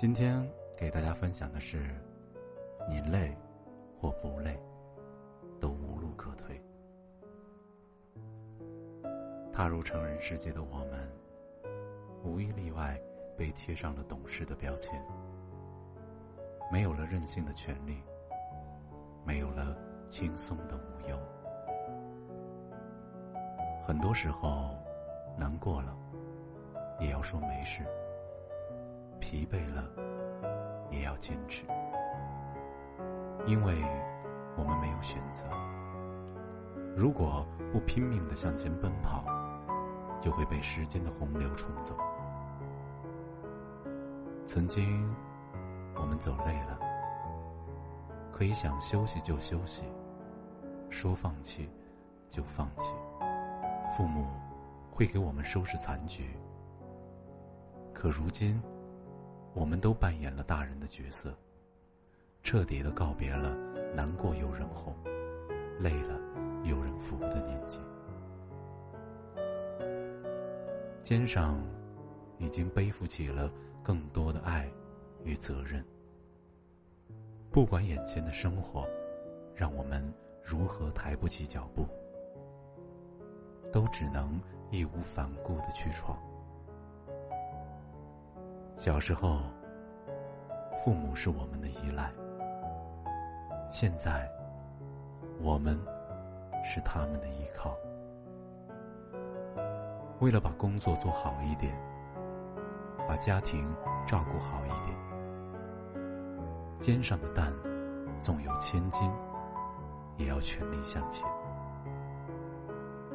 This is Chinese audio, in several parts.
今天给大家分享的是：你累或不累，都无路可退。踏入成人世界的我们，无一例外被贴上了懂事的标签，没有了任性的权利，没有了轻松的无忧。很多时候，难过了，也要说没事。疲惫了，也要坚持，因为我们没有选择。如果不拼命的向前奔跑，就会被时间的洪流冲走。曾经，我们走累了，可以想休息就休息，说放弃就放弃。父母会给我们收拾残局，可如今。我们都扮演了大人的角色，彻底的告别了难过有人哄，累了有人扶的年纪，肩上已经背负起了更多的爱与责任。不管眼前的生活让我们如何抬不起脚步，都只能义无反顾的去闯。小时候，父母是我们的依赖；现在，我们是他们的依靠。为了把工作做好一点，把家庭照顾好一点，肩上的担纵有千斤，也要全力向前；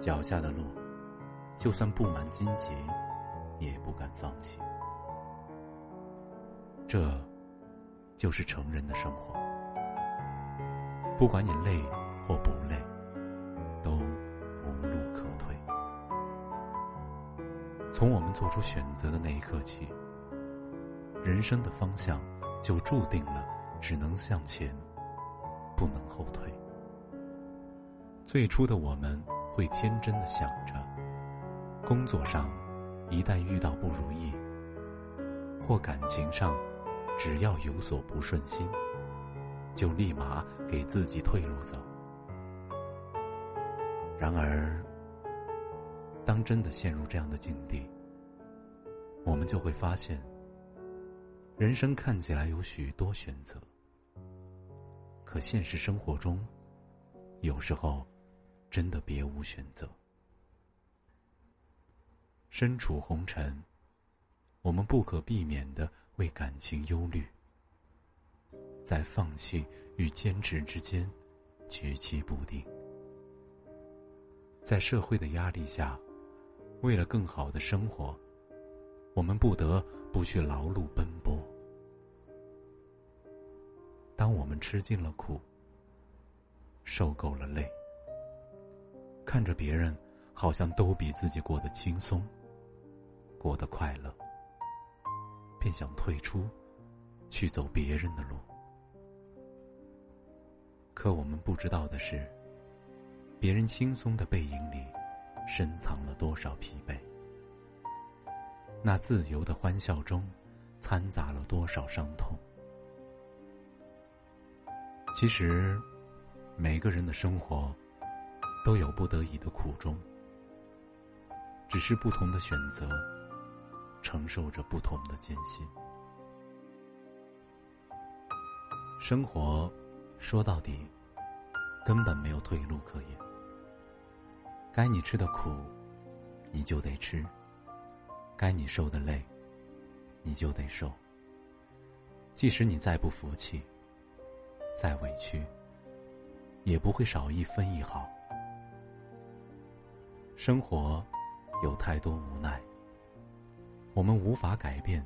脚下的路，就算布满荆棘，也不敢放弃。这，就是成人的生活。不管你累或不累，都无路可退。从我们做出选择的那一刻起，人生的方向就注定了只能向前，不能后退。最初的我们会天真的想着，工作上一旦遇到不如意，或感情上。只要有所不顺心，就立马给自己退路走。然而，当真的陷入这样的境地，我们就会发现，人生看起来有许多选择，可现实生活中，有时候真的别无选择。身处红尘。我们不可避免的为感情忧虑，在放弃与坚持之间举棋不定，在社会的压力下，为了更好的生活，我们不得不去劳碌奔波。当我们吃尽了苦，受够了累，看着别人好像都比自己过得轻松，过得快乐。便想退出，去走别人的路。可我们不知道的是，别人轻松的背影里，深藏了多少疲惫；那自由的欢笑中，掺杂了多少伤痛。其实，每个人的生活，都有不得已的苦衷，只是不同的选择。承受着不同的艰辛，生活说到底根本没有退路可言。该你吃的苦，你就得吃；该你受的累，你就得受。即使你再不服气，再委屈，也不会少一分一毫。生活有太多无奈，我们无法改变，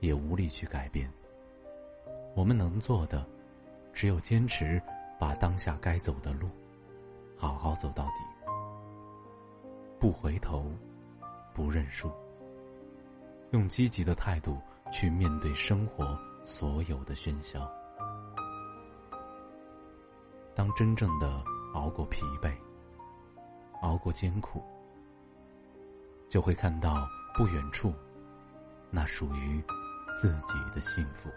也无力去改变。我们能做的，只有坚持，把当下该走的路，好好走到底，不回头，不认输，用积极的态度去面对生活所有的喧嚣。当真正的熬过疲惫，熬过艰苦，就会看到不远处，那属于自己的幸福。